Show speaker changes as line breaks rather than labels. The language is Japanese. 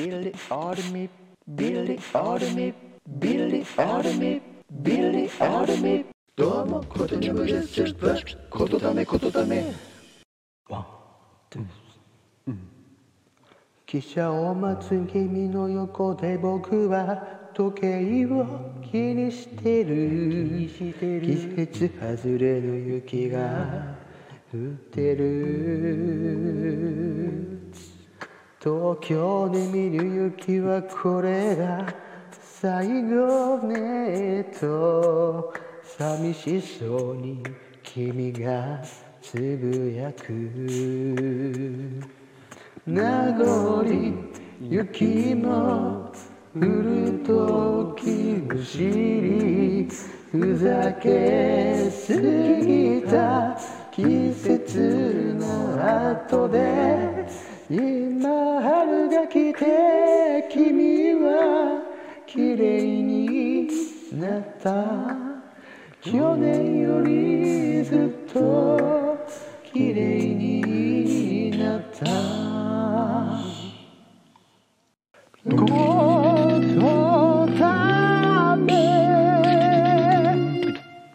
Billy Army Billy Army Billy どうもことにゃむです。ことためことため。汽車を待つ君の横で僕は時計を気にしてる。季節外れの雪が降ってる東京で見る雪はこれが最後ねと寂しそうに君がつぶやく。名残雪も降るときむしりふざけすぎた季節の後で今春が来て君は綺麗になった。去年よりずっと綺麗になった。